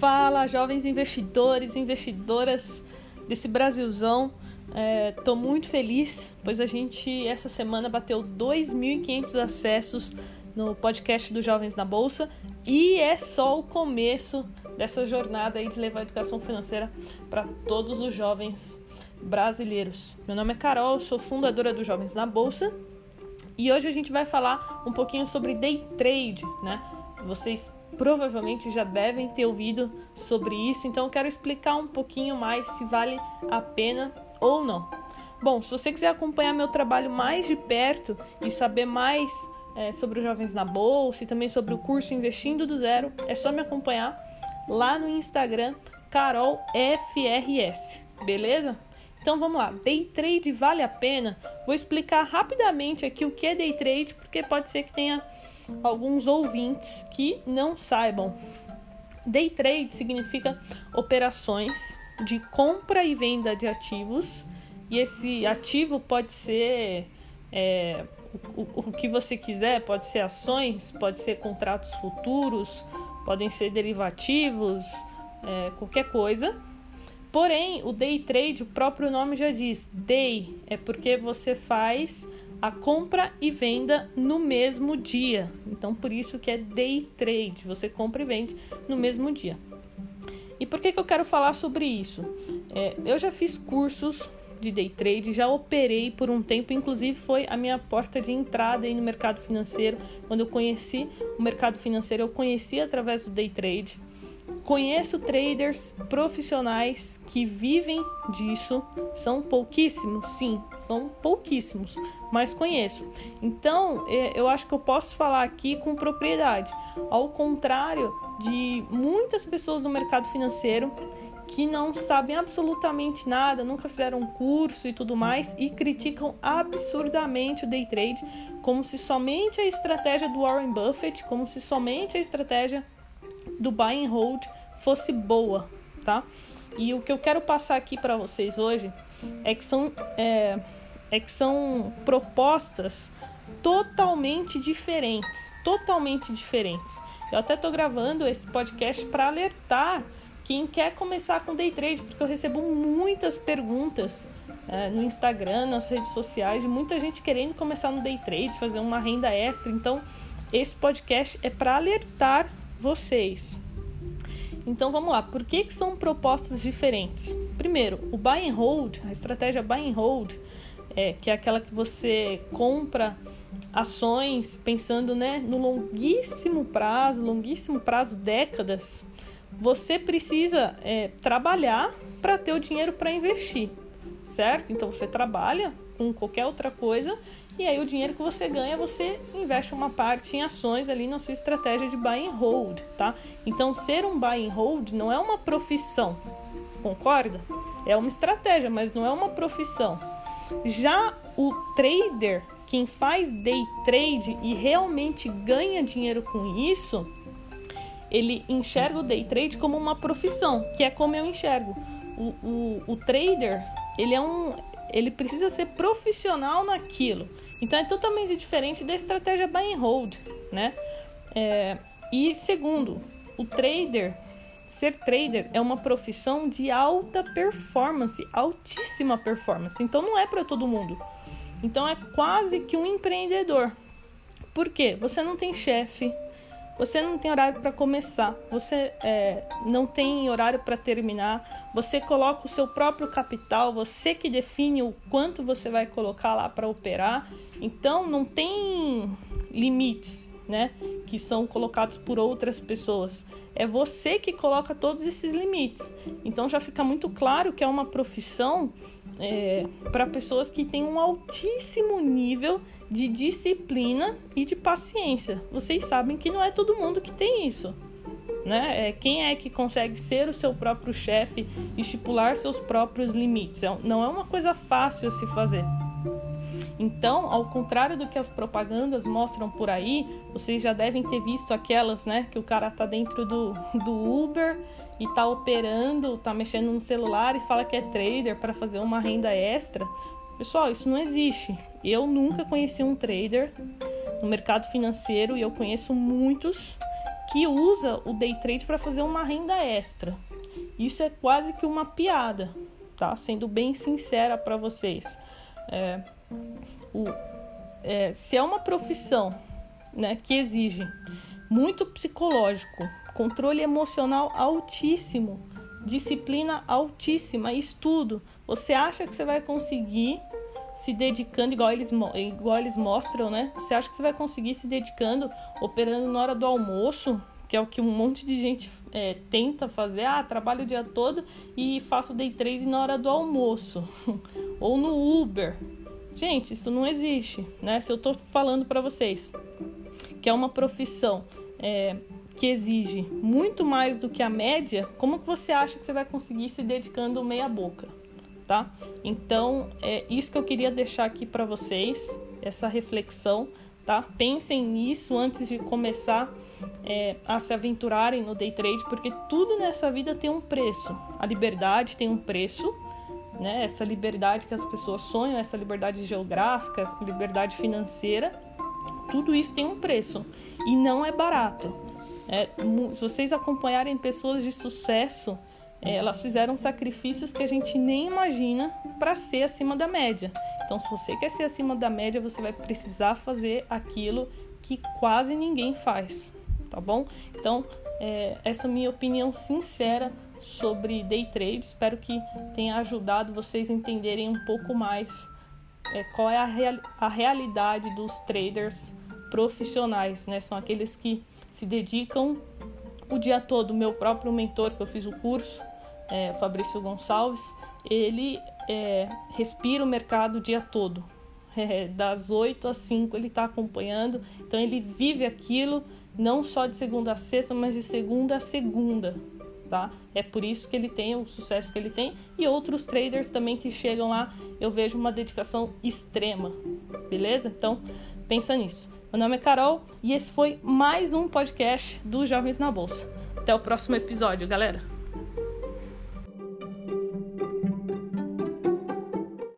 Fala, jovens investidores, investidoras desse Brasilzão. Estou é, muito feliz, pois a gente essa semana bateu 2.500 acessos no podcast dos Jovens na Bolsa e é só o começo dessa jornada aí de levar a educação financeira para todos os jovens brasileiros. Meu nome é Carol, sou fundadora dos Jovens na Bolsa e hoje a gente vai falar um pouquinho sobre day trade, né? Vocês provavelmente já devem ter ouvido sobre isso, então eu quero explicar um pouquinho mais se vale a pena ou não. Bom, se você quiser acompanhar meu trabalho mais de perto e saber mais é, sobre os jovens na bolsa e também sobre o curso Investindo do Zero, é só me acompanhar lá no Instagram CarolFRS, beleza? Então vamos lá, day trade vale a pena? Vou explicar rapidamente aqui o que é day trade, porque pode ser que tenha alguns ouvintes que não saibam. Day trade significa operações de compra e venda de ativos, e esse ativo pode ser é, o, o, que você quiser, pode ser ações, pode ser contratos futuros, podem ser derivativos, é, qualquer coisa. Porém, o day trade, o próprio nome já diz, day é porque você faz a compra e venda no mesmo dia. Então, por isso que é day trade, você compra e vende no mesmo dia. E por que, que eu quero falar sobre isso? É, eu já fiz cursos de day trade, já operei por um tempo, inclusive foi a minha porta de entrada aí no mercado financeiro. Quando eu conheci o mercado financeiro, eu conheci através do day trade. Conheço traders profissionais que vivem disso, são pouquíssimos, sim, são pouquíssimos, mas conheço. Então, é, eu acho que eu posso falar aqui com propriedade, ao contrário de muitas pessoas no mercado financeiro que não sabem absolutamente nada, nunca fizeram curso e tudo mais e criticam absurdamente o day trade como se somente a estratégia do Warren Buffett, como se somente a estratégia do buy and hold fosse boa, tá? E o que eu quero passar aqui para vocês hoje é que são, é, é que são propostas totalmente diferentes, totalmente diferentes. Eu até estou gravando esse podcast para alertar quem quer começar com day trade, porque eu recebo muitas perguntas é, no Instagram, nas redes sociais, de muita gente querendo começar no day trade, fazer uma renda extra. Então, esse podcast é para alertar vocês. Então vamos lá, por que, que são propostas diferentes? Primeiro, o buy and hold, a estratégia buy and hold, é, que é aquela que você compra ações pensando né, no longuíssimo prazo, longuíssimo prazo, décadas, você precisa é, trabalhar para ter o dinheiro para investir, certo? Então você trabalha com qualquer outra coisa e aí o dinheiro que você ganha, você investe uma parte em ações ali na sua estratégia de buy and hold, tá? Então ser um buy and hold não é uma profissão, concorda? É uma estratégia, mas não é uma profissão. Já o trader, quem faz day trade e realmente ganha dinheiro com isso, ele enxerga o day trade como uma profissão, que é como eu enxergo. O, o, o trader, ele é um, ele precisa ser profissional naquilo. Então é totalmente diferente da estratégia buy and hold, né? É, e segundo, o trader, ser trader é uma profissão de alta performance, altíssima performance. Então não é para todo mundo. Então é quase que um empreendedor. Por quê? Você não tem chefe, você não tem horário para começar, você é, não tem horário para terminar, você coloca o seu próprio capital, você que define o quanto você vai colocar lá para operar. Então não tem limites, né? Que são colocados por outras pessoas. É você que coloca todos esses limites. Então já fica muito claro que é uma profissão é, para pessoas que têm um altíssimo nível de disciplina e de paciência. Vocês sabem que não é todo mundo que tem isso. Né? É, quem é que consegue ser o seu próprio chefe, estipular seus próprios limites? É, não é uma coisa fácil a se fazer. Então, ao contrário do que as propagandas mostram por aí, vocês já devem ter visto aquelas, né, que o cara tá dentro do, do Uber e tá operando, tá mexendo no celular e fala que é trader para fazer uma renda extra. Pessoal, isso não existe. Eu nunca conheci um trader no mercado financeiro e eu conheço muitos que usa o day trade para fazer uma renda extra. Isso é quase que uma piada, tá? Sendo bem sincera para vocês. É, o, é, se é uma profissão né, que exige muito psicológico, controle emocional altíssimo, disciplina altíssima, estudo, você acha que você vai conseguir se dedicando, igual eles, igual eles mostram, né? Você acha que você vai conseguir se dedicando, operando na hora do almoço, que é o que um monte de gente é, tenta fazer. Ah, trabalho o dia todo e faço day trade na hora do almoço. Ou no Uber. Gente, isso não existe, né? Se eu tô falando para vocês que é uma profissão é, que exige muito mais do que a média, como que você acha que você vai conseguir se dedicando meia boca, tá? Então, é isso que eu queria deixar aqui para vocês, essa reflexão, tá? Pensem nisso antes de começar é, a se aventurarem no day trade, porque tudo nessa vida tem um preço. A liberdade tem um preço, né? Essa liberdade que as pessoas sonham, essa liberdade geográfica, essa liberdade financeira, tudo isso tem um preço e não é barato. É, se vocês acompanharem pessoas de sucesso, é, elas fizeram sacrifícios que a gente nem imagina para ser acima da média. Então, se você quer ser acima da média, você vai precisar fazer aquilo que quase ninguém faz, tá bom? Então, é, essa é a minha opinião sincera sobre day trade. Espero que tenha ajudado vocês a entenderem um pouco mais é, qual é a, real, a realidade dos traders profissionais, né? São aqueles que se dedicam o dia todo. Meu próprio mentor, que eu fiz o curso, é, Fabrício Gonçalves, ele é, respira o mercado o dia todo. É, das 8 às 5 ele está acompanhando, então ele vive aquilo não só de segunda a sexta, mas de segunda a segunda tá? É por isso que ele tem o sucesso que ele tem e outros traders também que chegam lá, eu vejo uma dedicação extrema, beleza? Então, pensa nisso. Meu nome é Carol e esse foi mais um podcast do Jovens na Bolsa. Até o próximo episódio, galera.